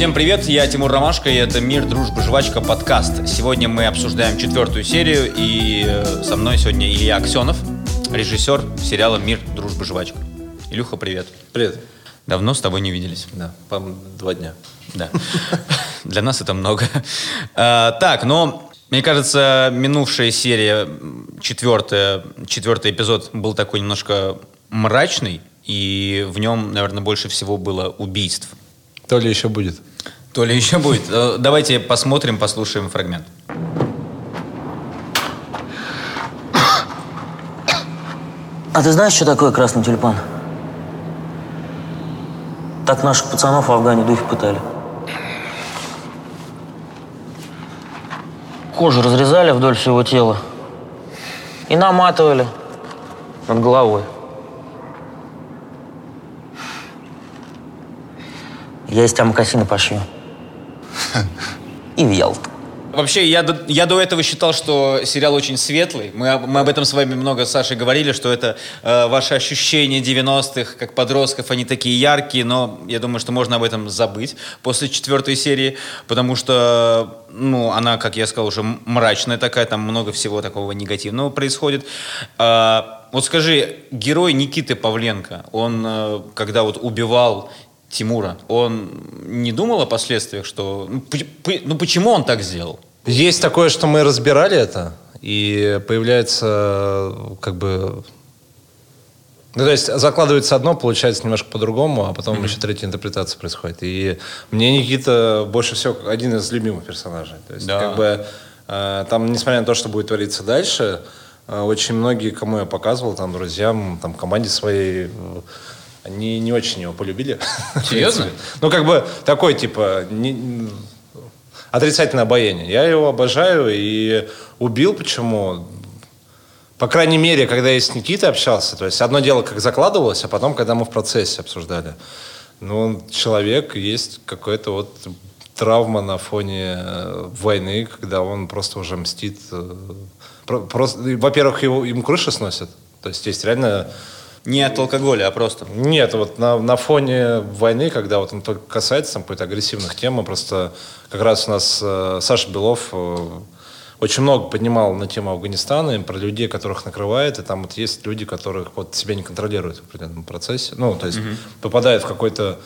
Всем привет, я Тимур Ромашко, и это «Мир, дружба, жвачка» подкаст. Сегодня мы обсуждаем четвертую серию, и э, со мной сегодня Илья Аксенов, режиссер сериала «Мир, дружба, жвачка». Илюха, привет. Привет. Давно с тобой не виделись. Да, по два дня. Да. Для нас это много. А, так, но мне кажется, минувшая серия, четвертая, четвертый эпизод был такой немножко мрачный, и в нем, наверное, больше всего было убийств. То ли еще будет. То ли еще будет. Э, Давайте посмотрим, послушаем фрагмент. А ты знаешь, что такое красный тюльпан? Так наших пацанов в Афгане духи пытали. Кожу разрезали вдоль всего тела и наматывали над головой. Я из тебя мокасины пошью. И в Ялту. Вообще, я до, я до этого считал, что сериал очень светлый. Мы, мы об этом с вами много с Сашей говорили, что это э, ваши ощущения 90-х, как подростков, они такие яркие, но я думаю, что можно об этом забыть после четвертой серии, потому что, ну, она, как я сказал, уже мрачная такая, там много всего такого негативного происходит. А, вот скажи, герой Никиты Павленко, он, э, когда вот убивал Тимура, он не думал о последствиях, что... Ну, ну, почему он так сделал? Есть такое, что мы разбирали это, и появляется как бы... Ну, то есть закладывается одно, получается немножко по-другому, а потом еще третья интерпретация происходит. И мне Никита больше всего один из любимых персонажей. То есть, Да. как бы, э, там, несмотря на то, что будет твориться дальше, э, очень многие, кому я показывал, там, друзьям, там, команде своей, э, они не очень его полюбили. Серьезно? Ну, как бы такой, типа, не- отрицательное обаяние. Я его обожаю и убил. Почему? По крайней мере, когда я с Никитой общался, то есть одно дело, как закладывалось, а потом, когда мы в процессе обсуждали. Ну, человек, есть какая-то вот травма на фоне э, войны, когда он просто уже мстит. э, про- Просто, во-первых, его, им крыши сносят. То есть есть реально Не от алкоголя, а просто. нет, вот на, на фоне войны, когда вот он только касается там какой-то агрессивных тем, мы просто как раз у нас э, Саша Белов э, очень много поднимал на тему Афганистана, и про людей, которых накрывает, и там вот есть люди, которых вот себя не контролируют в определенном процессе, ну, то есть попадают в какой-то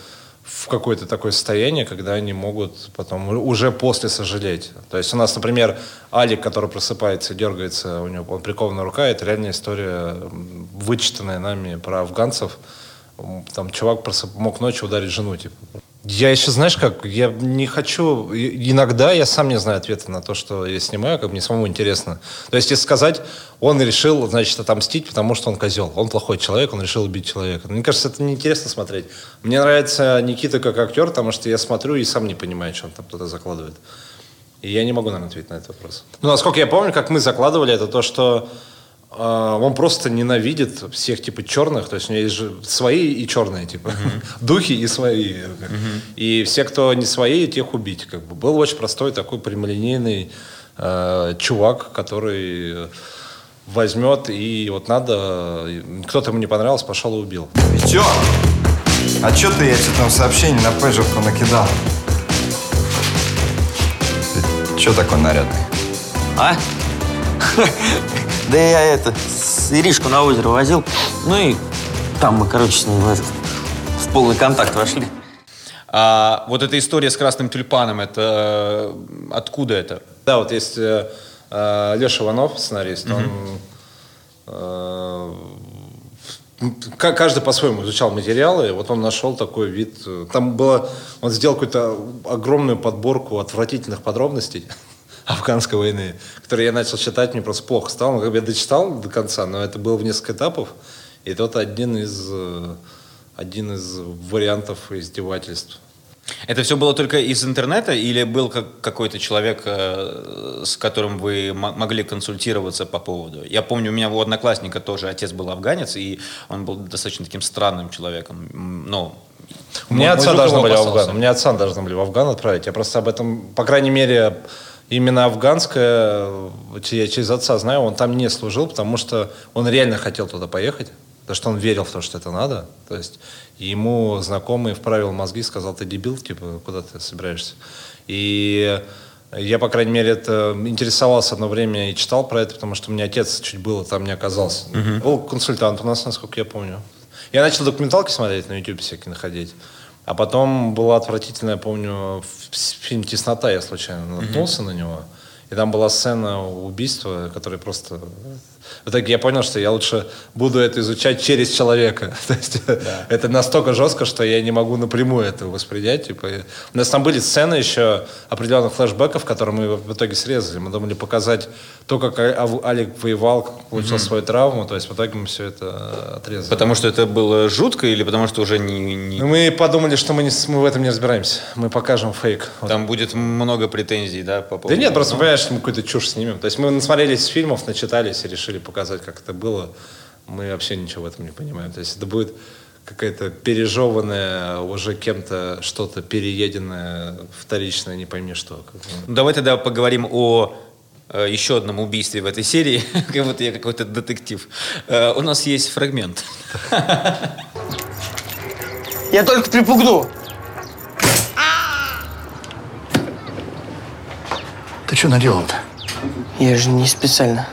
в какое-то такое состояние, когда они могут потом уже после сожалеть. То есть у нас, например, Алик, который просыпается и дергается, у него он прикована рука, это реальная история, вычитанная нами про афганцев. Там чувак просып- мог ночью ударить жену, типа. Я еще, знаешь как, я не хочу... Иногда я сам не знаю ответа на то, что я снимаю, как мне самому интересно. То есть, если сказать, он решил, значит, отомстить, потому что он козел. Он плохой человек, он решил убить человека. Мне кажется, это неинтересно смотреть. Мне нравится Никита как актер, потому что я смотрю и сам не понимаю, что он там туда закладывает. И я не могу, наверное, ответить на этот вопрос. Ну, насколько я помню, как мы закладывали, это то, что он просто ненавидит всех, типа, черных. То есть у него есть же свои и черные, типа. Духи и свои. И все, кто не свои, тех убить. Как бы. Был очень простой такой прямолинейный э, чувак, который возьмет и вот надо... Кто-то ему не понравился, пошел и убил. Чё? А чё ты я тебе там сообщений на пэджерку накидал? Ты чё такой нарядный? А? Да я это, с Иришку на озеро возил. Ну и там мы, короче, с ней в, этот, в полный контакт вошли. А вот эта история с красным тюльпаном, это э, откуда это? Да, вот есть э, э, Леша Иванов, сценарист, он э, ка- каждый по-своему изучал материалы, и вот он нашел такой вид. Там было, он сделал какую-то огромную подборку отвратительных подробностей афганской войны, которые я начал читать, мне просто плохо стало. Ну, как бы я дочитал до конца, но это было в несколько этапов, и это один из, э, один из вариантов издевательств. Это все было только из интернета или был как- какой-то человек, э, с которым вы мо- могли консультироваться по поводу? Я помню, у меня у одноклассника тоже отец был афганец, и он был достаточно таким странным человеком. Ну, У меня отца должны были в. Афган. У меня отца должны были в Афган отправить. Я просто об этом, по крайней мере, именно афганское, я через отца знаю, он там не служил, потому что он реально хотел туда поехать. Потому что он верил в то, что это надо. То есть ему знакомый вправил мозги, сказал, ты дебил, типа, куда ты собираешься? И я, по крайней мере, это интересовался одно время и читал про это, потому что у меня отец чуть было там не оказался. Был консультант у нас, насколько я помню. Я начал документалки смотреть на YouTube всякие находить. А потом была отвратительная, помню, фильм «Теснота», я случайно наткнулся на него. И там была сцена убийства, которая просто... В итоге я понял, что я лучше буду это изучать через человека. То есть это настолько жестко, что я не могу напрямую это воспринять. Типа, у нас там были сцены еще определенных флешбеков, которые мы в итоге срезали. Мы думали показать то, как А- Ав- Алик воевал, как получил свою травму. То есть в итоге мы все это отрезали. Потому что это было жутко или потому что уже не... не- Ну, Мы подумали, что мы, не, мы в этом не разбираемся. Мы покажем фейк. Вот. Там будет много претензий, да, по поводу... Да нет, просто понимаешь, мы какую-то чушь снимем. То есть мы насмотрелись фильмов, начитались и решили показать, как это было. Мы вообще ничего в этом не понимаем. То есть это будет какая-то пережеванная уже кем-то что-то перееденное, вторичное, не пойми что. Ну, давай тогда поговорим о э, еще одном убийстве в этой серии, как будто я какой-то детектив. Э, у нас есть фрагмент. Я только припугну. Ты что наделал-то? Я же не специально.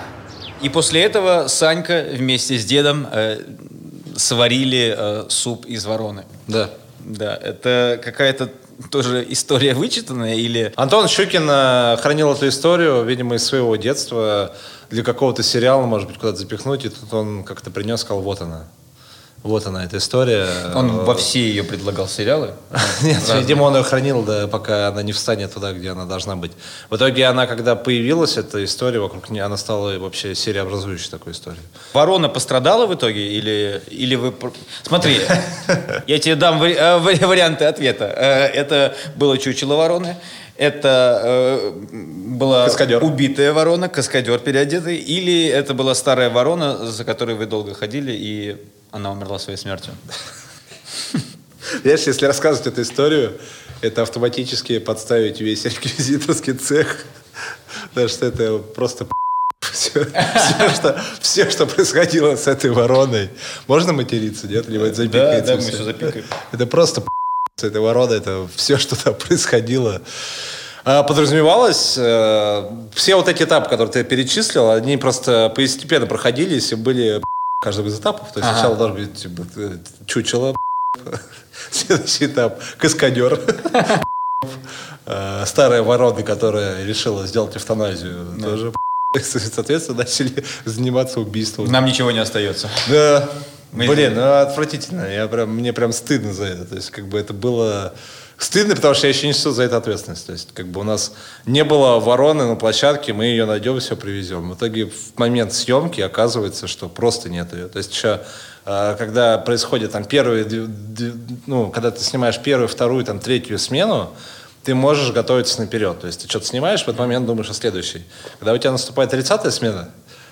И после этого Санька вместе с дедом э, сварили э, суп из вороны. Да. Да, это какая-то тоже история вычитанная или... Антон Щукин э, хранил эту историю, видимо, из своего детства для какого-то сериала, может быть, куда-то запихнуть, и тут он как-то принес, сказал, вот она. Вот она, эта история. Он во все ее предлагал сериалы. Нет, видимо, он ее хранил, да, пока она не встанет туда, где она должна быть. В итоге она, когда появилась, эта история вокруг нее, она стала вообще сериеобразующей такой историей. Ворона пострадала в итоге или, или вы... Смотри, я тебе дам э, вари- варианты ответа. Э, Это было чучело вороны, это э, была Каскадер. убитая ворона, каскадер переодетый, или это была старая ворона, за которой вы долго ходили, и она умерла своей смертью. Знаешь, если рассказывать эту историю, это автоматически подставить весь реквизиторский цех. Потому что это просто все, что, все, что происходило с этой вороной. Можно материться, нет? Либо это запикается да, мы всё? всё запикаем. Это просто с этой вороной, это все, что там происходило. А, Подразумевалось, э, все вот эти этапы, которые ты перечислил, они просто постепенно проходились и были каждого из этапов. То есть сначала должен быть типа, э, чучело, следующий этап каскадер, Э, старая ворона, которая решила сделать эвтаназию, тоже соответственно начали заниматься убийством. Нам ничего не остается. Да. Мы- Блин, ну отвратительно. Я прям, мне прям стыдно за это. То есть, как бы это было стыдно, потому что я еще несу за это ответственность. То есть, как бы у нас не было вороны на площадке, мы ее найдем, все привезем. В итоге в момент съемки оказывается, что просто нет ее. То есть еще э, когда происходит там первые, ну, когда ты снимаешь первую, вторую, там третью смену, ты можешь готовиться наперед. То есть ты что-то снимаешь, в этот момент думаешь о следующей. Когда у тебя наступает 30-я смена,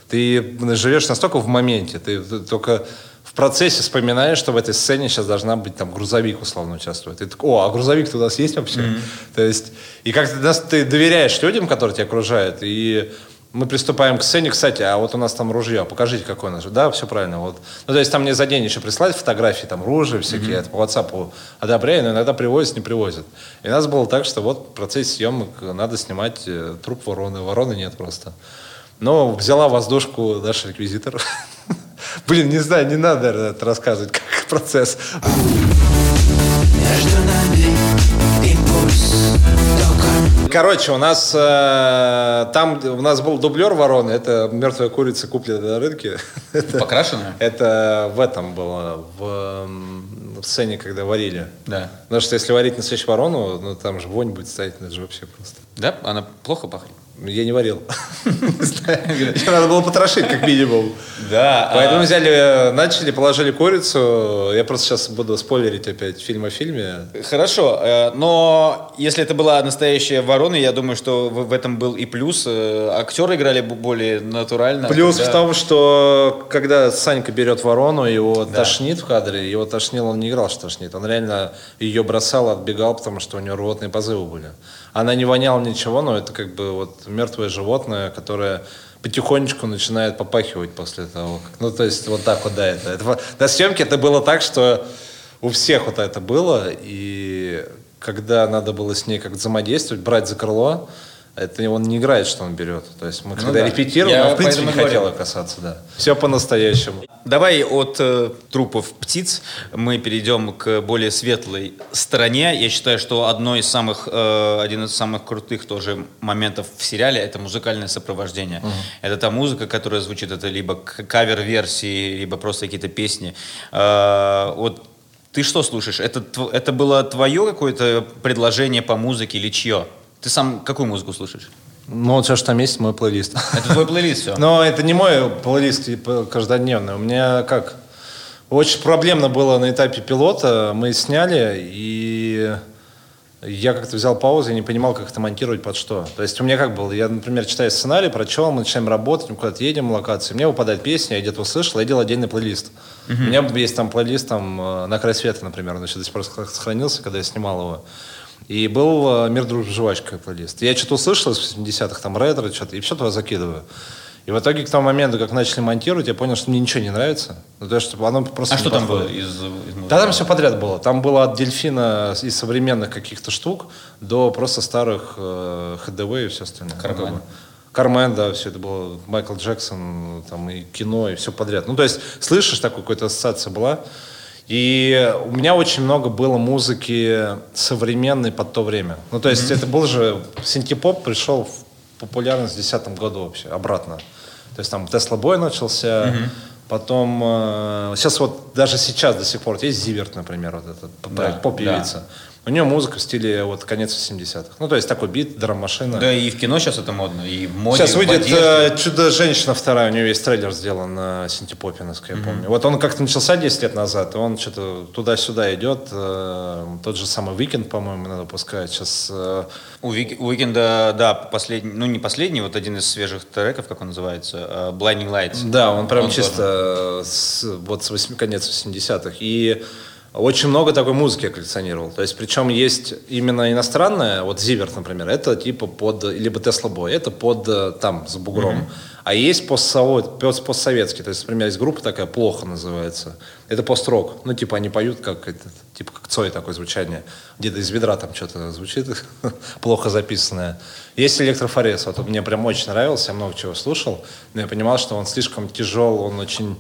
ты живешь настолько в моменте, ты только в процессе вспоминаешь, что в этой сцене сейчас должна быть там грузовик условно участвует. И такой, о, а грузовик-то у нас есть вообще? То есть, и как ты, нас- ты доверяешь людям, которые тебя окружают, и мы приступаем к сцене, кстати, а вот у нас там ружье, покажите, какое наше. Да, все правильно. Вот. Ну, то есть там мне за день еще прислать фотографии, там ружья всякие, это по WhatsApp одобряю, но иногда привозят, не привозят. И у нас было так, что вот в процессе съемок надо снимать э, труп вороны. Вороны нет просто. Но взяла воздушку наш реквизитор. Блин, не знаю, не надо это рассказывать, как процесс. Короче, у нас э, там у нас был дублер вороны, это мертвая курица куплена на рынке. Это- Покрашенная? Это в этом было, в, м, в сцене, когда варили. Да. Потому что если варить настоящую ворону, ну там же вонь будет стоять, это же вообще просто. Да? Она плохо пахнет? Я не варил. Её надо было потрошить, как минимум. Да. Поэтому взяли, э, начали, положили курицу. Я просто сейчас буду спойлерить опять фильм о фильме. Хорошо, э, но если это была настоящая ворона, я думаю, что в этом был и плюс. Э, Актеры играли более натурально. Плюс в том, что когда Санька берет ворону, его тошнит в кадре, его тошнил, он не играл, что тошнит. Он реально ее бросал, отбегал, потому что у него рвотные позывы были. Она не воняла ничего, но это как бы вот мертвое животное, которое потихонечку начинает попахивать после того. Как, ну, то есть вот так вот, да, это, это. На съемке это было так, что у всех вот это было, и когда надо было с ней как взаимодействовать, брать за крыло, это он не играет, что он берет. То есть мы когда да. репетировали, Я в принципе, не поэтому хотел говорю. ее касаться, да. Все по-настоящему. Давай от э, трупов птиц мы перейдем к более светлой стороне. Я считаю, что одно из самых, э, один из самых крутых тоже моментов в сериале это музыкальное сопровождение. Это та музыка, которая звучит, это либо кавер-версии, либо просто какие-то песни. Э, вот ты что слушаешь? Это, это было твое какое-то предложение по музыке или чье? Ты сам какую музыку слушаешь? Ну, вот все, что там есть, мой плейлист. Это твой плейлист все? Но это не мой плейлист типа, каждодневный. У меня как... Очень проблемно было на этапе пилота. Мы сняли, и я как-то взял паузу и не понимал, как это монтировать под что. То есть у меня как было, я, например, читаю сценарий, прочел, мы начинаем работать, мы куда-то едем в локации, мне выпадает песня, я где-то услышал, я делал отдельный плейлист. У меня есть там плейлист там, э, «На край света», например, он еще до сих пор сохранился, когда я снимал его. И был э, «Мир, дружба, жвачка» плейлист. Я что-то услышал из 80-х, там ретро, что-то, и все туда закидываю. И в итоге к тому моменту, как начали монтировать, я понял, что мне ничего не нравится. Ну, то есть, оно просто А что там было подходит. из, из? Да, там все подряд было. Там было от дельфина из современных каких-то штук до просто старых э, ХДВ и все остальное. Кармен. Ну, бы. Кармен, да, все это было. Майкл Джексон, там и кино, и все подряд. Ну, то есть, слышишь, такой какая-то ассоциация была. И у меня очень много было музыки современной под то время. Ну, то есть, это был же... Синтепоп пришел в популярность в 2010 году вообще, обратно. То есть, там Tesla Boy начался, Потом, э, сейчас вот, даже сейчас до сих пор, есть Zivert, например, вот этот Да, поп-певица. У нее музыка в стиле вот конец 80-х. Ну, то есть такой бит, драм-машина. Да, и в кино сейчас это модно, и в моде, Сейчас выйдет э, «Чудо-женщина» вторая, у нее есть трейлер сделан на синтепопиновской, я помню. Вот он как-то начался 10 лет назад, и он что-то туда-сюда идет. э, тот же самый «Weeknd», по-моему, надо пускать. Сейчас э, У, Вик- у да, последний, ну не последний, вот один из свежих треков, как он называется, э, Blinding Lights. Да, он прям Он чисто с, вот с восьми- конец 80-х. И очень много такой музыки я коллекционировал. То есть, причем есть именно иностранная, вот Зиверт, например, это типа под, либо Тесла Бой, это под э, там, с бугром. А есть постсовет, постсоветский, то есть, например, есть группа такая, «Плохо» называется. Это пост-рок. Ну, типа, они поют как, этот, типа, как Цой такое звучание. Где-то из ведра там что-то звучит, плохо записанное. Есть электрофорез, вот он мне прям очень нравился, я много чего слушал, но я понимал, что он слишком тяжел, он очень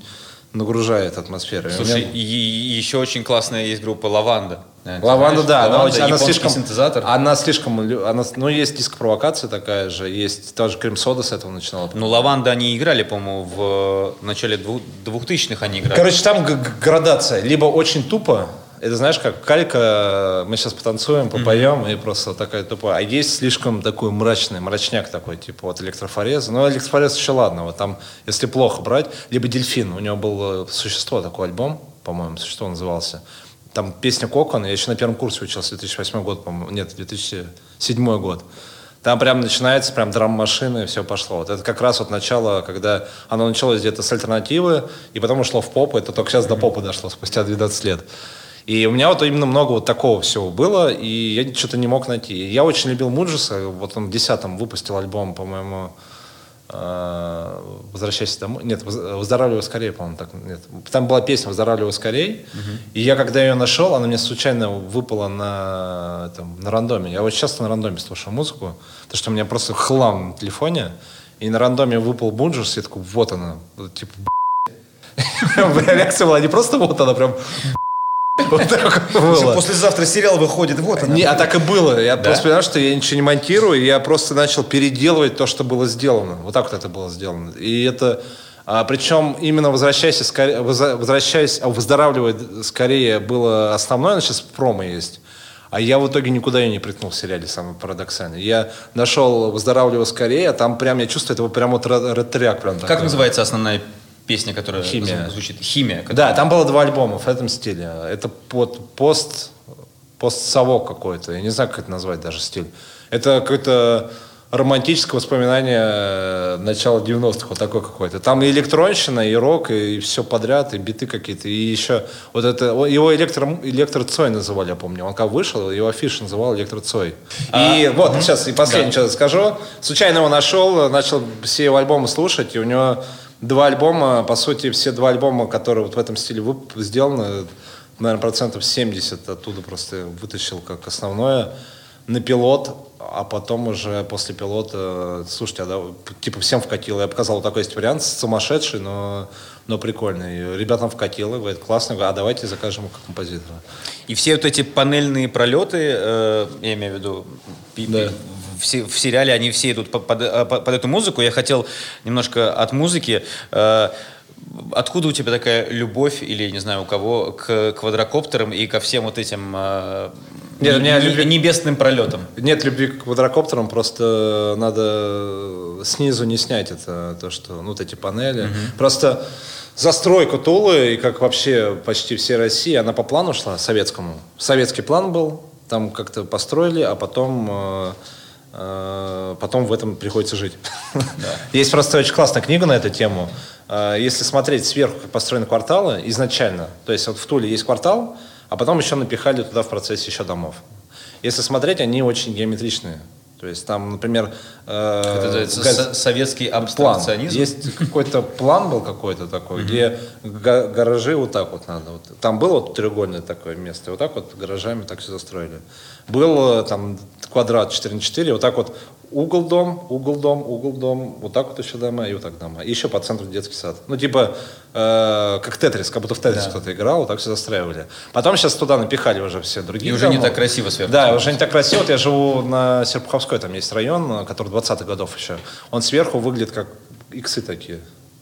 нагружает атмосферу. Слушай, меня- и, и еще очень классная есть группа Лаванда. Э, Лаванда, да, она, Лаванда, очень- она слишком... синтезатор. Она слишком... Она, ну, есть диск-провокация такая же, есть тоже Крем Сода с этого начинала. Ну, Лаванда они играли, по-моему, в начале дву- двухтысячных они играли. Короче, там градация. Либо очень тупо, это знаешь, как калька, мы сейчас потанцуем, попоем, и просто такая тупая. А есть слишком такой мрачный, мрачняк такой, типа вот электрофореза. Но электрофорез еще ладно, вот там, если плохо брать, либо дельфин, у него был э, «Существо» такой альбом, по-моему, «Существо» назывался. Там песня «Кокон», я еще на первом курсе учился, 2008 год, по-моему, нет, 2007 год. Там прям начинается прям драм-машина, и все пошло. Вот это как раз вот начало, когда оно началось где-то с альтернативы, и потом ушло в поп, это только сейчас до попа дошло, спустя 12 лет. И у меня вот именно много вот такого всего было, и я что-то не мог найти. Я очень любил Муджиса, вот он в 10-м выпустил альбом, по-моему, э, «Возвращайся домой». Нет, «Воз- «Выздоравливай скорее», по-моему, так. Нет. Там была песня «Выздоравливай скорее», и я, когда ее нашел, она мне случайно выпала на, там, на рандоме. Я очень часто на рандоме слушаю музыку, потому что у меня просто хлам на телефоне, и на рандоме выпал и я такой, вот она, Вот, типа, реакция была не просто вот она, прям вот так было. Послезавтра сериал выходит, вот Не, а так и было. Я просто понял, что я ничего не монтирую, я просто начал переделывать то, что было сделано. Вот так вот это было сделано. И это... а, причем именно возвращаясь, скорее, возвращаясь, а, выздоравливать скорее было основное, но сейчас промо есть. А я в итоге никуда ее не приткнул в сериале, самое парадоксальное. Я нашел «Выздоравливай скорее», а там прям, я чувствую, это прям вот ре- ретро прям Как такой. называется основная песня, которая «Химия». зву- звучит? Химия. Да, там было два альбома в этом стиле. Это под пост, постсовок какой-то. Я не знаю, как это назвать даже стиль. Это какой-то романтическое воспоминание э, начала 90-х, вот такой какой-то. Там и электронщина, и рок, и все подряд, и биты какие-то. И еще вот это, его электро, электро Цой называли, я помню. Он как вышел, его афиш называл электро Цой. И вот, сейчас, и последнее что скажу. Случайно его нашел, начал все его альбомы слушать, и у него два альбома, по сути, все два альбома, которые вот в этом стиле вып- сделаны, наверное, процентов 70 оттуда просто вытащил как основное на пилот, а потом уже после пилота, слушайте, а да, типа всем вкатило. Я показал, вот такой есть вариант, сумасшедший, но, но прикольный. Ребятам вкатило, говорит, классно, а давайте закажем композитора. И все вот эти панельные пролеты, э, я имею в виду, пи- Да. В, в сериале, они все идут по- под, э, по- под эту музыку. Я хотел немножко от музыки. Э, откуда у тебя такая любовь, или не знаю у кого, к квадрокоптерам и ко всем вот этим э, Нет, у не- меня не- любви- небесным пролетам? Нет любви к квадрокоптерам, просто надо снизу не снять это, то, что, ну, вот эти панели. Просто застройка Тулы, и как вообще почти всей России, она по плану шла, советскому. Советский план был, там как-то построили, а потом, э, потом в этом приходится жить. Есть просто очень классная книга на эту тему. Э, Если смотреть сверху, как построены кварталы, изначально, то есть вот в Туле есть квартал, а потом еще напихали туда в процессе еще домов. Если смотреть, они очень геометричные. То есть там, например, э, Это называется газ- со- советский план. абстракционизм. Есть какой-то план был какой-то такой, где га- гаражи вот так вот надо. Вот. Там было вот треугольное такое место, вот так вот гаражами так все застроили. Был э, там квадрат 4 на 4, вот так вот угол дом, угол дом, угол дом, вот так вот еще дома и вот так дома. И еще по центру детский сад. Ну типа э, как Тетрис, как будто в Тетрис кто-то играл, вот так все застраивали. Потом сейчас туда напихали уже все другие И уже не дома. так красиво сверху. Да, уже не так красиво. Вот я живу на Серпуховской, там есть район, который 20-х годов еще. Он сверху выглядит как иксы такие.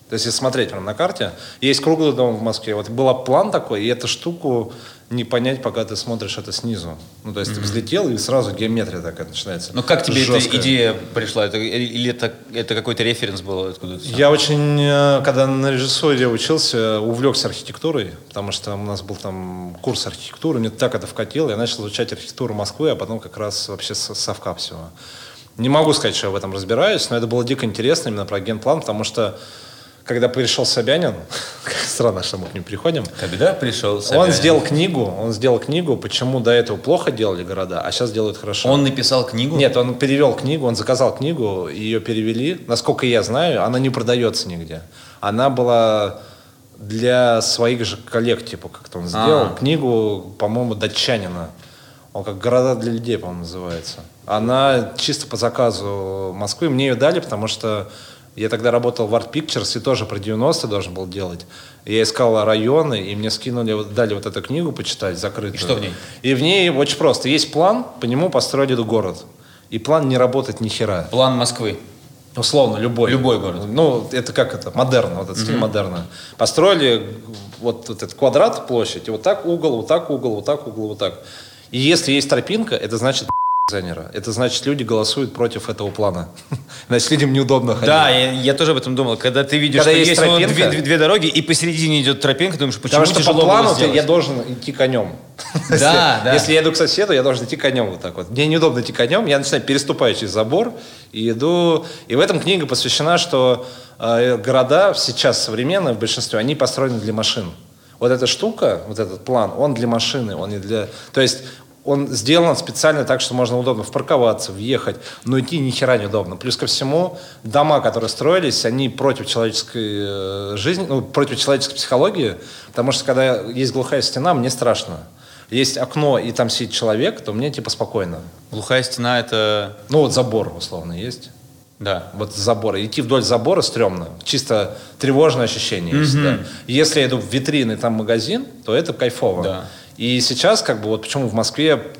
То есть, если смотреть прям на карте, есть круглый дом в Москве. Вот был план такой, и эту штуку не понять, пока ты смотришь это снизу. Ну, то есть, ты взлетел, и сразу геометрия такая начинается. Но как тебе Жесткая. эта идея пришла? Это, или это, это какой-то референс был откуда-то? Я очень, э, когда на режиссуре учился, увлекся архитектурой, потому что у нас был там курс архитектуры, мне так это вкатило, я начал изучать архитектуру Москвы, а потом как раз вообще с- совка всего. Не могу сказать, что я в этом разбираюсь, но это было дико интересно именно про генплан, потому что когда пришел Собянин, странно, что мы к ним приходим, Когда пришел он Собянин? сделал книгу, он сделал книгу, почему до этого плохо делали города, а сейчас делают хорошо. Он написал книгу? Нет, он перевел книгу, он заказал книгу, ее перевели. Насколько я знаю, она не продается нигде. Она была для своих же коллег, типа, как-то он сделал. А. Книгу, по-моему, датчанина. Он как «Города для людей», по-моему, называется. Она чисто по заказу Москвы. Мне ее дали, потому что я тогда работал в Art Pictures и тоже про 90-е должен был делать. Я искал районы, и мне скинули, дали вот эту книгу почитать, закрытую. И что в ней? И в ней очень просто. Есть план, по нему построили город. И план не работает ни хера. План Москвы. Условно, любой. Любой город. Ну, это как это? Модерн, вот этот стиль модерна. Построили вот, вот этот квадрат, площадь, и вот так угол, вот так угол, вот так угол, вот так. И если есть тропинка, это значит дизайнера. Это значит, люди голосуют против этого плана. Значит, людям неудобно ходить. Да, я, я тоже об этом думал. Когда ты видишь, Когда что есть есть, тропинка. две, две- две дороги, и посередине идет тропинка, думаешь, почему Потому что по плану ты- я должен идти конем. Если- да. Если я иду к соседу, я должен идти конем вот так вот. Мне неудобно идти конем, я начинаю переступаю через забор и иду. И в этом книга посвящена, что э, города сейчас современные в большинстве, они построены для машин. Вот эта штука, вот этот план, он для машины, он не для... То есть он сделан специально так, что можно удобно впарковаться, въехать, но идти ни хера неудобно. Плюс ко всему, дома, которые строились, они против человеческой э, жизни, ну, против человеческой психологии, потому что когда есть глухая стена, мне страшно. Есть окно, и там сидит человек, то мне типа спокойно. Глухая стена это... Ну вот забор условно есть. Да. Вот забора. Идти вдоль забора стрёмно. Чисто тревожное ощущение есть. да. Если я иду в витрины, там магазин, то это кайфово. Да. И сейчас, как бы, вот почему в Москве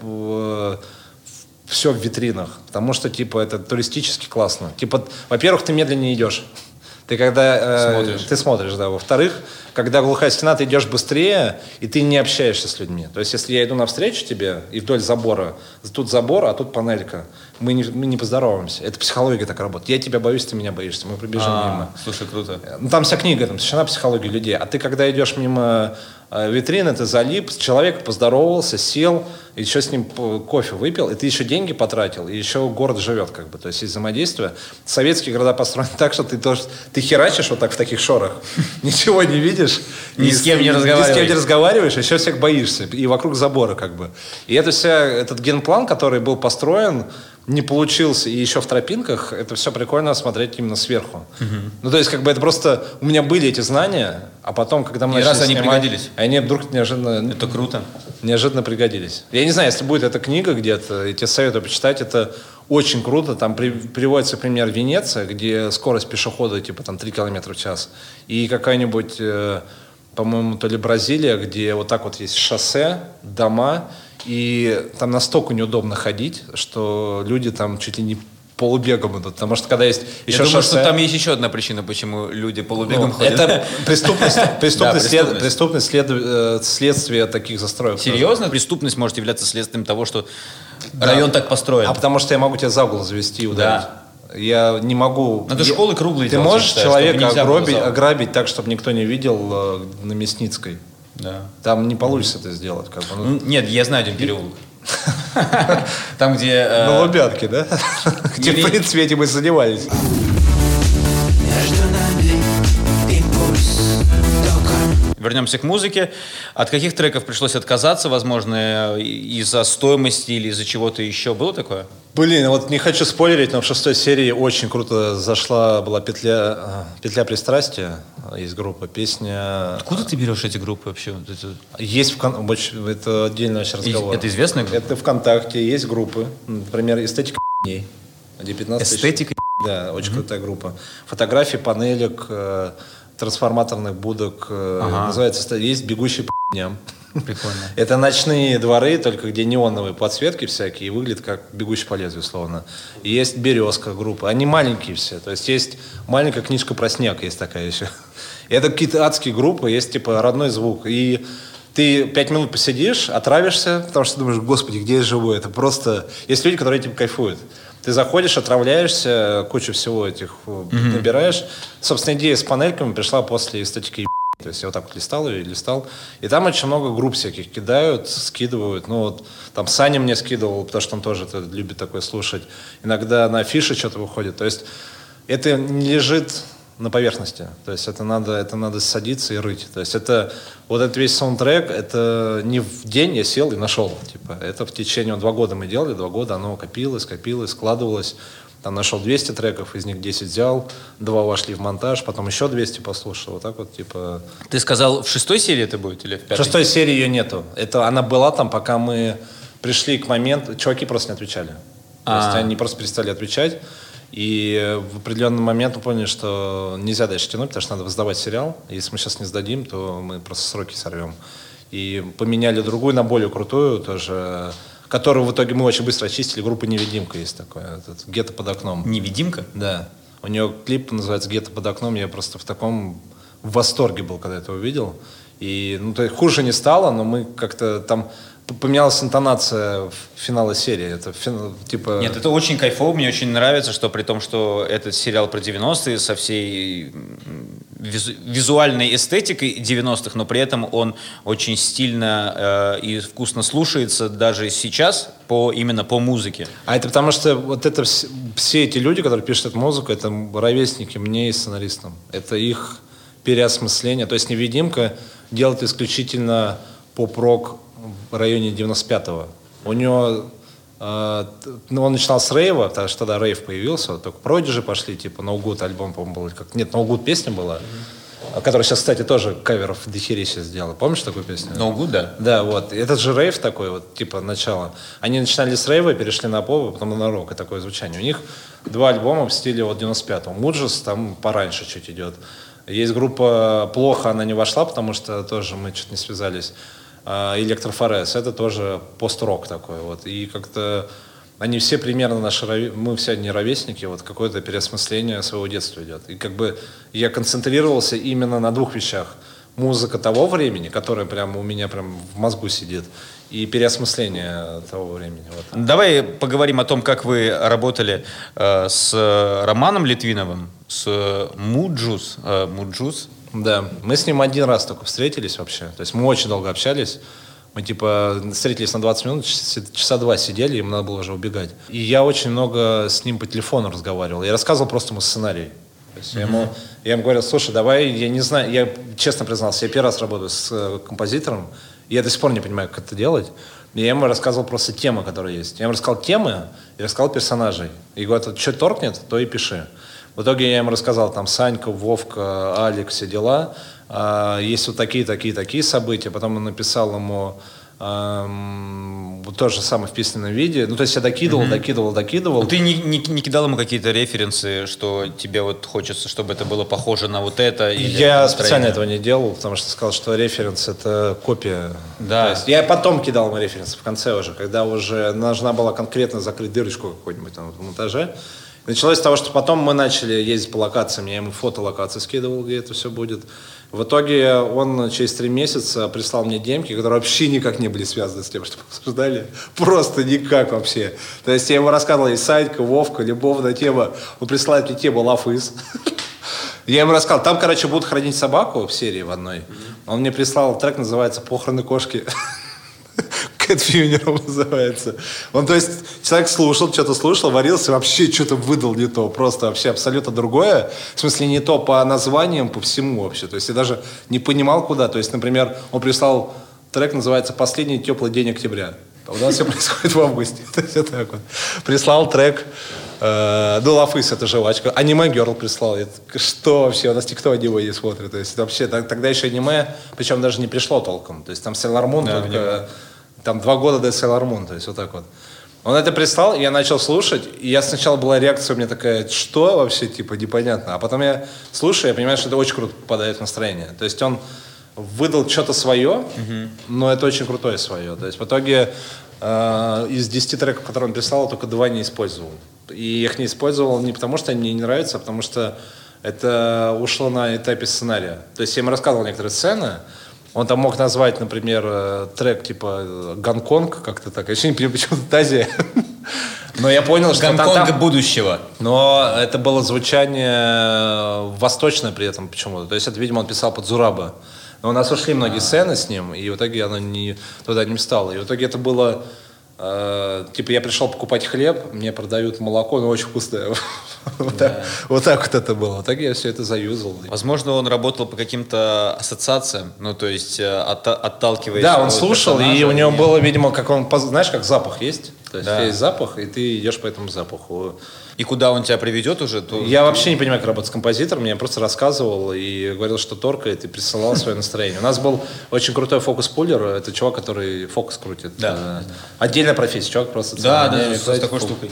все в витринах. Потому что, типа, это туристически классно. Типа, во-первых, ты медленнее идешь. Ты когда... э, Смотришь. Ты смотришь, да. Во-вторых, когда глухая стена, ты идешь быстрее, и ты не общаешься с людьми. То есть, если я иду навстречу тебе, и вдоль забора, тут забор, а тут панелька, мы не, мы не поздороваемся. Это психология так работает. Я тебя боюсь, ты меня боишься. Мы пробежим А, мимо. Слушай, круто. Ну, там вся книга, там посвящена психологии людей. А ты, когда идешь мимо э, витрины, ты залип, с человеком поздоровался, сел, еще с ним кофе выпил, и ты еще деньги потратил, и еще город живет, как бы. То есть есть взаимодействие. Советские города построены так, что ты тоже, ты херачишь вот так в таких шорах, ничего не видишь. Ни с кем не Ни с кем разговариваешь. не разговариваешь, еще всех боишься. И вокруг забора, как бы. И это вся, этот генплан, который был построен, не получился, и еще в тропинках, это все прикольно смотреть именно сверху. Ну, то есть, как бы это просто... У меня были эти знания, а потом, когда мы И раз они снимать, пригодились. Они вдруг неожиданно, Это круто. неожиданно пригодились. Я не знаю, если будет эта книга где-то, я тебе советую почитать, это очень круто. Там при- приводится пример Венеция, где скорость пешехода типа там 3 км в час. И какая-нибудь, э, по-моему, то ли Бразилия, где вот так вот есть шоссе, дома, и там настолько неудобно ходить, что люди там чуть ли не полубегом идут. Потому что когда есть еще Я думаю, шоссе... что там есть еще одна причина, почему люди полубегом Ну, ходят. это преступность, преступность, Да, преступность. преступность след- э, следствие таких застроек. Серьезно? Преступность может являться следствием того, что район так построен. А потому что я могу тебя за угол завести и ударить. Я не могу... Надо я- школы круглые Ты делать, можешь считаю, человека ограбить, ограбить так, чтобы никто не видел э, на Мясницкой. Да. Там не получится это сделать. Как бы. ну, Ну, Нет, я знаю один переулок. Там, где... э, на Лубятке, да? Где, в принципе, этим и занимались. Вернемся к музыке. От каких треков пришлось отказаться, возможно, из-за стоимости или из-за чего-то еще? Было такое? Блин, вот не хочу спойлерить, но в шестой серии очень круто зашла была петля, э, петля пристрастия из группы. Песня Откуда ты берешь эти группы вообще? Есть в кон- это отдельный разговор. это известная группа? Это ВКонтакте есть группы, например, эстетика где 15 тысяч- Эстетика Да, очень крутая группа. Фотографии панелек, э, трансформаторных будок, э, Ага. называется есть бегущие по дням. Прикольно. Это ночные дворы, только где неоновые подсветки всякие, и выглядит как бегущий по лезвию, словно. И есть березка группа. Они маленькие все. То есть есть маленькая книжка про снег, есть такая еще. И это какие-то адские группы, есть типа родной звук. И ты пять минут посидишь, отравишься, потому что думаешь, господи, где я живу? Это просто... Есть люди, которые этим кайфуют. Ты заходишь, отравляешься, кучу всего этих э, набираешь. Собственно, идея с панельками пришла после эстетики то есть я вот так вот листал ее, листал. И там очень много групп всяких кидают, скидывают. Ну вот там Саня мне скидывал, потому что он тоже это любит такое слушать. Иногда на афише что-то выходит. То есть это не лежит на поверхности. То есть это надо, это надо садиться и рыть. То есть это вот этот весь саундтрек, это не в день я сел и нашел. Типа, это в течение два года мы делали, два года оно копилось, копилось, складывалось. Там нашел 200 треков, из них 10 взял, два вошли в монтаж, потом еще 200 послушал. Вот так вот, типа... Ты сказал, в шестой серии это будет или в В пятой? шестой серии ее нету. Это она была там, пока мы пришли к моменту... Чуваки просто не отвечали. То есть А. они просто перестали отвечать. И в определенный момент мы поняли, что нельзя дальше тянуть, потому что надо сдавать сериал. Если мы сейчас не сдадим, то мы просто сроки сорвем. И поменяли другую на более крутую тоже, которую в итоге мы очень быстро очистили. Группа «Невидимка» есть такое. Этот, «Гетто под окном». Невидимка? Да. У нее клип называется «Где-то под окном». Я просто в таком восторге был, когда это увидел. И ну, то есть хуже не стало, но мы как-то там поменялась интонация в финала серии. Это фин- типа... Нет, это очень кайфово, мне очень нравится, что при том, что этот сериал про 90-е со всей визу- визуальной эстетикой 90-х, но при этом он очень стильно э, и вкусно слушается даже сейчас по, именно по музыке. А это потому что вот это вс- все эти люди, которые пишут эту музыку, это ровесники мне и сценаристам. Это их переосмысление. То есть «Невидимка» делает исключительно поп-рок в районе 95-го. У него... э, ну, он начинал с рейва, потому что тогда рейв появился, вот только Продижи пошли, типа No Good альбом, по-моему, был. Как, нет, No Good песня была, а которая сейчас, кстати, тоже каверов дохерища сделала. Помнишь такую песню? No good, да? Да, вот. Этот же рейв такой, вот, типа, начало. Они начинали с рейва, перешли на поп, а потом на рок, и такое звучание. У них два альбома в стиле вот 95-го. Муджес там пораньше чуть идет. Есть группа «Плохо», она не вошла, потому что тоже мы чуть не связались. А, Электрофорез, это тоже пост-рок такой, вот. И как-то они все примерно наши, мы все не ровесники, вот какое-то переосмысление своего детства идет. И как бы я концентрировался именно на двух вещах. Музыка того времени, которая прямо у меня прям в мозгу сидит, и переосмысление того времени. Вот. Давай поговорим о том, как вы работали э, с Романом Литвиновым, с Mujuice. Э, Mujuice. Да, мы с ним один раз только встретились вообще. То есть мы очень долго общались. Мы типа встретились на 20 минут, часа, два сидели, им надо было уже убегать. И я очень много с ним по телефону разговаривал. Я рассказывал просто ему сценарий. То есть я, ему, я ему говорил, слушай, давай, я не знаю, я честно признался, я первый раз работаю с э, композитором, и я до сих пор не понимаю, как это делать. И я ему рассказывал просто темы, которые есть. Я ему рассказал темы и рассказал персонажей. И говорю, что торкнет, то и пиши. В итоге я им рассказал, там, Санька, Вовка, Алик, все дела. А, есть вот такие, такие, такие события. Потом он написал ему эм, то же самое в письменном виде. Ну, то есть я докидывал, mm-hmm. докидывал, докидывал. Но ты не, не, не кидал ему какие-то референсы, что тебе вот хочется, чтобы это было похоже на вот это? Или я специально этого не делал, потому что сказал, что референс это копия. Да. То есть я потом кидал ему референсы в конце уже, когда уже нужна была конкретно закрыть дырочку какую-нибудь там в монтаже. Началось с того, что потом мы начали ездить по локациям, я ему фото локации скидывал, где это все будет. В итоге он через три месяца прислал мне демки, которые вообще никак не были связаны с тем, что мы обсуждали. Просто никак вообще. То есть я ему рассказывал, и Сайка, Вовка, любовная тема. Он присылает мне тему Love is. Я ему рассказал, там, короче, будут хранить собаку в серии в одной. Он мне прислал трек, называется «Похороны кошки». Funeral называется. Он, то есть, человек слушал, что-то слушал, варился, вообще что-то выдал не то. Просто вообще абсолютно другое. В смысле, не то по названиям, по всему вообще. То есть, я даже не понимал, куда. То есть, например, он прислал трек, называется «Последний теплый день октября». А у нас все происходит в августе. То есть, вот так вот. Прислал трек Uh, ну, Лафыс, это жвачка. Аниме Герл прислал. Это, что вообще? У нас никто аниме не смотрит. То есть, вообще, тогда еще аниме, причем даже не пришло толком. То есть, там Sailor Moon да, только там два года до Sailor Moon, то есть вот так вот. Он это прислал, я начал слушать, и я сначала была реакция у меня такая, что вообще, типа, непонятно. А потом я слушаю, я понимаю, что это очень круто попадает в настроение. То есть он выдал что-то свое, но это очень крутое свое. То есть в итоге э, из 10 треков, которые он прислал, только два не использовал. И я их не использовал не потому, что они мне не нравятся, а потому что это ушло на этапе сценария. То есть я ему рассказывал некоторые сцены, он там мог назвать, например, э, трек типа «Гонконг», как-то так. Я еще не понимаю, почему тут Азия. Но я понял, что Гонконг там, там... будущего. Но это было звучание э, восточное при этом почему-то. То есть это, видимо, он писал под Зураба. Но у нас ушли многие сцены с ним, и в итоге оно не, туда не встало. И в итоге это было Э, типа я пришел покупать хлеб, мне продают молоко, но очень вкусное. вот, так, вот так вот это было. Так я все это заюзал. Возможно, он работал по каким-то ассоциациям, ну то есть э, от, отталкиваясь. Да, он слушал, и у него было, видимо, как он, знаешь, как запах есть. То есть да. есть запах, и ты идешь по этому запаху. И куда он тебя приведет уже? То... Я вообще не понимаю, как работать с композитором. Я просто рассказывал и говорил, что торкает, и присылал свое настроение. У нас был очень крутой фокус-пуллер. Это чувак, который фокус крутит. Да. Э, отдельная профессия. Чувак просто... Да, да, с такой штукой.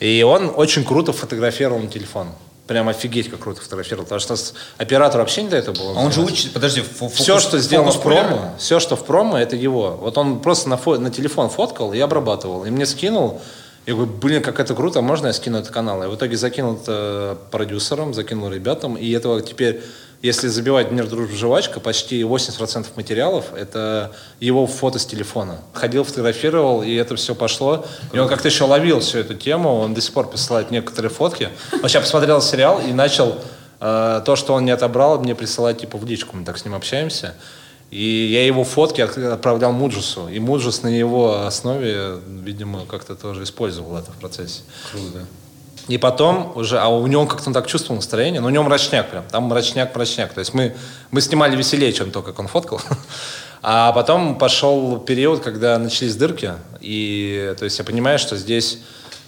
И он очень круто фотографировал на телефон. Прям офигеть, как круто фотографировал. Потому что оператор вообще не до этого был. А он же учит, подожди, фокус, Все, что сделано в промо, все, что в промо, это его. Вот он просто на, фо- на телефон фоткал и обрабатывал. И мне скинул. Я говорю, блин, как это круто, можно я скину этот канал? Я в итоге закинул это продюсерам, закинул ребятам, и этого теперь, если забивать «Мир, дружба, жвачка», почти 80% материалов – это его фото с телефона. Ходил, фотографировал, и это все пошло. И он как-то еще ловил всю эту тему, он до сих пор присылает некоторые фотки. Он сейчас посмотрел сериал и начал э, то, что он не отобрал, мне присылать типа в личку, мы так с ним общаемся. И я его фотки отправлял Mujuice у. И Mujuice на его основе, видимо, как-то тоже использовал это в процессе. Круто. И потом уже, а у него как-то он так чувствовал настроение, но у него мрачняк прям, там мрачняк-мрачняк. То есть мы, мы снимали веселее, чем то, как он фоткал. А потом пошел период, когда начались дырки, и то есть я понимаю, что здесь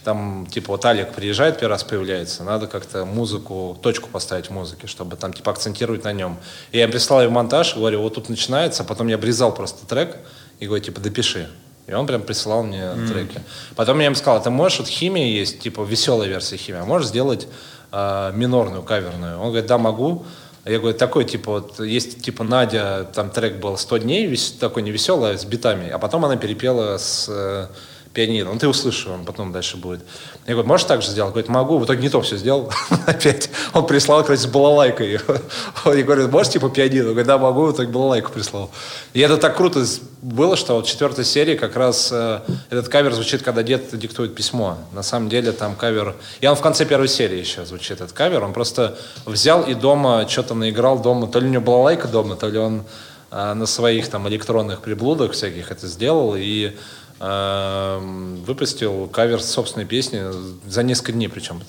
там, типа, вот Алик приезжает, первый раз появляется, надо как-то музыку, точку поставить в музыке, чтобы там, типа, акцентировать на нем. И я прислал ей монтаж, говорю, вот тут начинается, а потом я обрезал просто трек и говорю, типа, допиши. И он прям присылал мне mm. треки. Потом я им сказал, ты можешь, вот химия есть, типа, веселая версия химии, а можешь сделать э, минорную, каверную? Он говорит, да, могу. Я говорю, такой, типа, вот, есть, типа, Надя, там трек был 100 дней, вес, такой невеселый, с битами, а потом она перепела с... Э, пианино. Ну, ты услышишь, он потом дальше будет. Я говорю, можешь так же сделать? Говорит, могу. В итоге не то все сделал. Опять. Он прислал, короче, с балалайкой. Он говорит, можешь типа пианино? Говорит, да, могу. В итоге балалайку прислал. И это так круто было, что вот в четвертой серии как раз э, этот кавер звучит, когда дед диктует письмо. На самом деле там кавер... И он в конце первой серии еще звучит, этот кавер. Он просто взял и дома что-то наиграл дома. То ли у него балалайка дома, то ли он э, на своих там электронных приблудах всяких это сделал. И выпустил кавер собственной песни за несколько дней причем.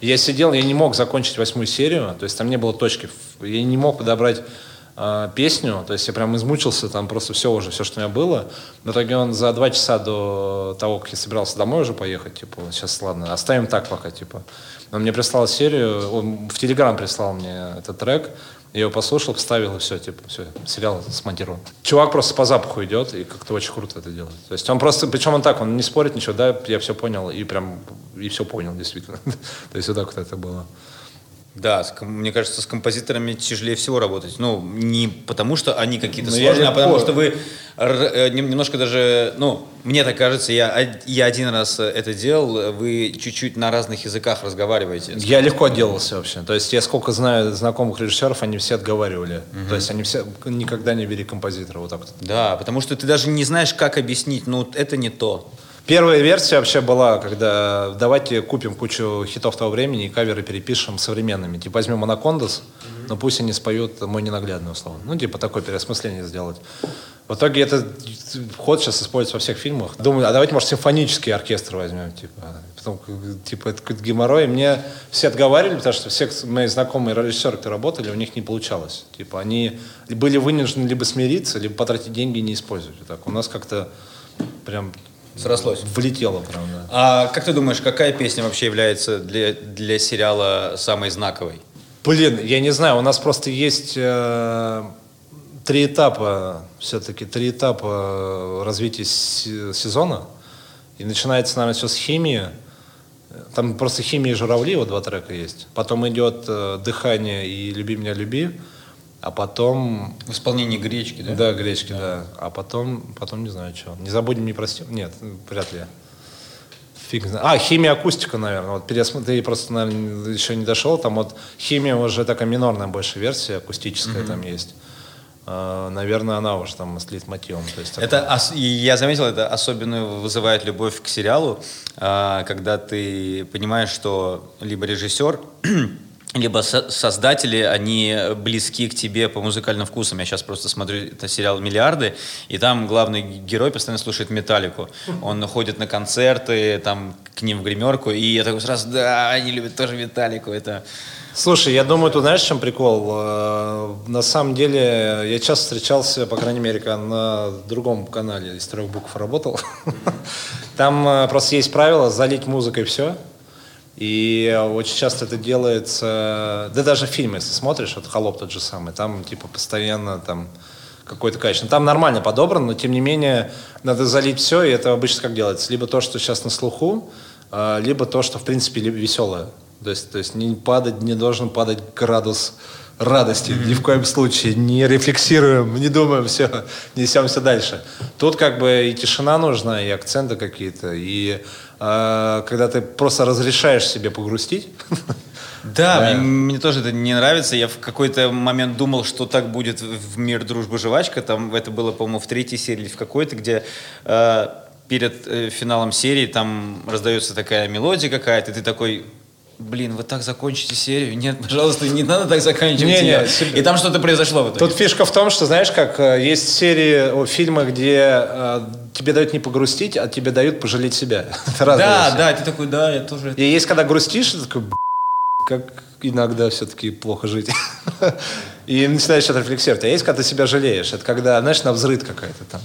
Я сидел, я не мог закончить восьмую серию, то есть там не было точки, я не мог подобрать э, песню, то есть я прям измучился, там просто все уже, все, что у меня было. В итоге он за два часа до того, как я собирался домой уже поехать, типа, сейчас ладно, оставим так пока, типа. Он мне прислал серию, он в Телеграм прислал мне этот трек, я его послушал, вставил и все, типа, все, сериал смонтирован. Чувак просто по запаху идет и как-то очень круто это делает. То есть он просто, причем он так, он не спорит ничего, да, я все понял и прям, и все понял, действительно. То есть вот так вот это было. Да, мне кажется, с композиторами тяжелее всего работать. Ну, не потому, что они какие-то ну, сложные, а потому что вы э, немножко даже, ну, мне так кажется, я, я один раз это делал, вы чуть-чуть на разных языках разговариваете. Я легко отделался вообще. То есть я сколько знаю знакомых режиссеров, они все отговаривали. Угу. То есть они все никогда не бери композитора вот так вот. Да, потому что ты даже не знаешь, как объяснить, ну, это не то. Первая версия вообще была, когда давайте купим кучу хитов того времени и каверы перепишем современными. Типа возьмем Анакондас, но пусть они споют мой ненаглядный условно. Ну, типа такое переосмысление сделать. В итоге этот ход сейчас используется во всех фильмах. Думаю, а давайте, может, симфонический оркестр возьмем, типа. Потом, типа, это какой-то геморрой. Мне все отговаривали, потому что все мои знакомые режиссеры, которые работали, у них не получалось. Типа, они были вынуждены либо смириться, либо потратить деньги и не использовать. Так, у нас как-то прям Срослось. Влетело, правда. А как ты думаешь, какая песня вообще является для, для сериала самой знаковой? Блин, я не знаю, у нас просто есть э, три этапа, все-таки три этапа развития сезона. И начинается, наверное, все с химии. Там просто химия и журавли, вот два трека есть. Потом идет э, дыхание и люби меня, люби. А потом... В исполнении гречки, да? Да, гречки, да. да. А потом, потом не знаю, что. Не забудем, не простим. Нет, вряд ли. Фиг знает. А, химия, акустика, наверное. Вот пересмотр... Ты просто, наверное, еще не дошел. Там вот химия уже такая минорная больше версия, акустическая mm-hmm. там есть. Uh, наверное, она уже там с мотивом. То есть, это, ос- я заметил, это особенно вызывает любовь к сериалу, uh, когда ты понимаешь, что либо режиссер либо со создатели, они близки к тебе по музыкальным вкусам. Я сейчас просто смотрю это сериал «Миллиарды», и там главный герой постоянно слушает «Металлику». Он ходит на концерты, там, к ним в гримерку, и я такой сразу, да, они любят тоже «Металлику». Это... Слушай, я думаю, тут знаешь, чем прикол? Э, на самом деле, я часто встречался, по крайней мере, на другом канале из трех букв работал. Там э, просто есть правило залить музыкой все, и очень часто это делается, да даже фильмы, если смотришь, вот «Холоп» тот же самый, там типа постоянно там какое-то качество. Там нормально подобрано, но тем не менее надо залить все, и это обычно как делается? Либо то, что сейчас на слуху, а, либо то, что в принципе веселое. То есть, то есть не падать, не должен падать градус радости. Ни в коем случае. Не рефлексируем, не думаем, все, несемся дальше. Тут как бы и тишина нужна, и акценты какие-то, и э, когда ты просто разрешаешь себе погрустить. Да. Мне, мне тоже это не нравится. Я в какой-то момент думал, что так будет в «Мир, дружба, жвачка». Там это было, по-моему, в третьей серии или в какой-то, где э, перед э, финалом серии там раздается такая мелодия какая-то, и ты такой, блин, вы так закончите серию? Нет, пожалуйста, не надо так заканчивать не. Не, И там что-то произошло в итоге. Тут фишка в том, что, знаешь, как э, есть серии о, фильмы, где э, тебе дают не погрустить, а тебе дают пожалеть себя. Да, да, ты такой, да, я тоже... И есть, когда грустишь, ты такой, как иногда все-таки плохо жить. И начинаешь что-то рефлексировать. А есть, когда ты себя жалеешь. Это когда, знаешь, на взрыв какая-то там.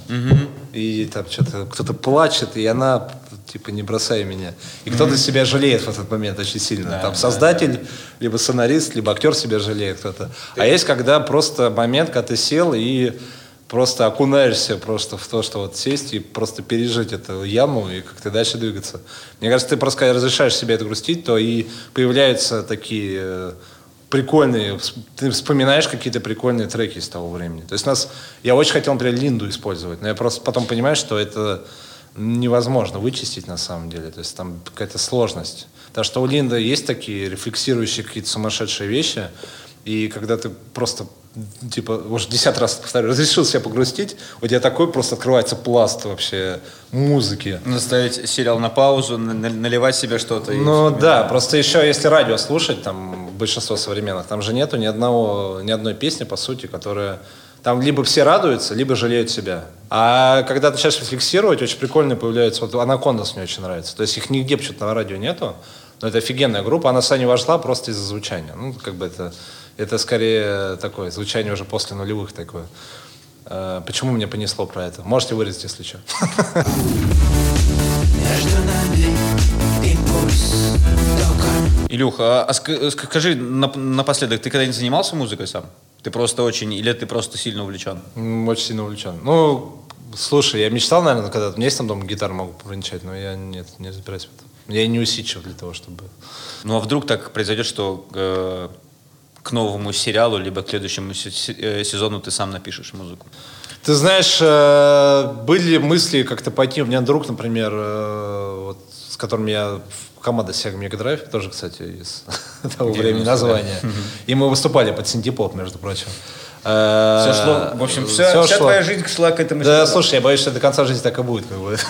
И там что-то кто-то плачет, и она типа не бросай меня. И кто-то себя жалеет в этот момент очень сильно. Да, Там создатель, да, да. либо сценарист, либо актер себя жалеет кто-то. А есть когда просто момент, когда ты сел и просто окунаешься просто в то, что вот сесть и просто пережить эту яму и как-то дальше двигаться. Мне кажется, ты просто разрешаешь себе это грустить, то и появляются такие э, прикольные, ты вспоминаешь какие-то прикольные треки из того времени. То есть нас, я очень хотел, например, Линду использовать, но я просто потом понимаю, что это невозможно вычистить на самом деле. То есть там какая-то сложность. Потому что у Линда есть такие рефлексирующие какие-то сумасшедшие вещи, и когда ты просто типа, уже десятый раз повторю, разрешил себя погрустить, у тебя такой просто открывается пласт вообще музыки. Надо ставить сериал на паузу, на- на- наливать себе что-то. и Ну вспоминать. да, просто еще если радио слушать, там большинство современных, там же нету ни одного, ни одной песни, по сути, которая там либо все радуются, либо жалеют себя. А когда ты начинаешь рефлексировать, очень прикольно появляется, вот Анакондас мне очень нравится. То есть их нигде почему-то на радио нету, но это офигенная группа, она сами вошла просто из-за звучания. Ну, как бы это, это скорее такое, звучание уже после нулевых такое. Э, Почему меня понесло про это? Можете вырезать, если что. Илюха, а ск- скажи нап- напоследок, ты когда-нибудь занимался музыкой сам? Ты просто очень, или ты просто сильно увлечен? Очень сильно увлечен. Ну, слушай, я мечтал, наверное, когда у меня есть там дома гитара, могу повенчать, но я нет, не разбираюсь в этом. Я не усидчив для того, чтобы... Ну а вдруг так произойдет, что э, к новому сериалу, либо к следующему э, сезону ты сам напишешь музыку? Ты знаешь, э, были мысли как-то пойти. У меня друг, например, э, вот, с которым я команда Sega Mega Drive, тоже, кстати, из того времени названия. И мы выступали под синтепоп, между прочим. Э, Все шло, в общем, вся, всё вся шло. твоя жизнь шла к этому Да, слушай, я боюсь, что до конца жизни так и будет. Как бы.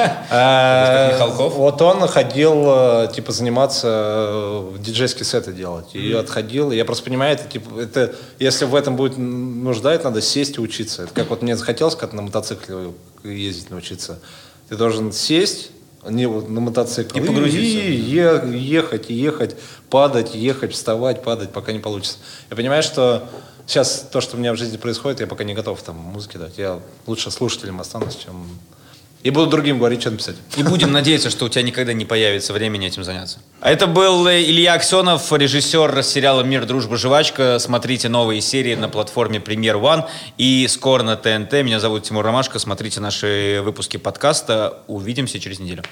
Э, Михалков? Вот он ходил, э, типа, заниматься, э, диджейские сеты делать. И отходил. Я просто понимаю, это, типа, это, если в этом будет нужда, это надо сесть и учиться. Это как вот мне захотелось как на мотоцикле ездить научиться. Ты должен сесть, не вот на мотоцикл. И погрузиться. И е- ехать, и ехать, падать, ехать, вставать, падать, пока не получится. Я понимаю, что сейчас то, что у меня в жизни происходит, я пока не готов там музыки дать. Я лучше слушателем останусь, чем... И буду другим говорить, что написать. И будем надеяться, что у тебя никогда не появится времени этим заняться. А это был э, Илья Аксенов, режиссер сериала «Мир, дружба, жвачка». Смотрите новые серии на платформе Премьер One и скоро на ТНТ. Меня зовут Тимур Ромашко. Смотрите наши выпуски подкаста. Увидимся через неделю.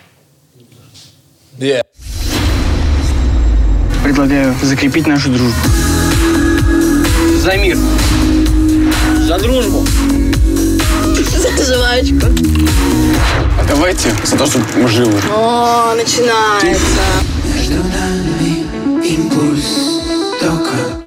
Предлагаю закрепить нашу дружбу. За мир. За дружбу. За жвачку. А давайте за то, чтобы мы живы. О, начинается. Между нами импульс тока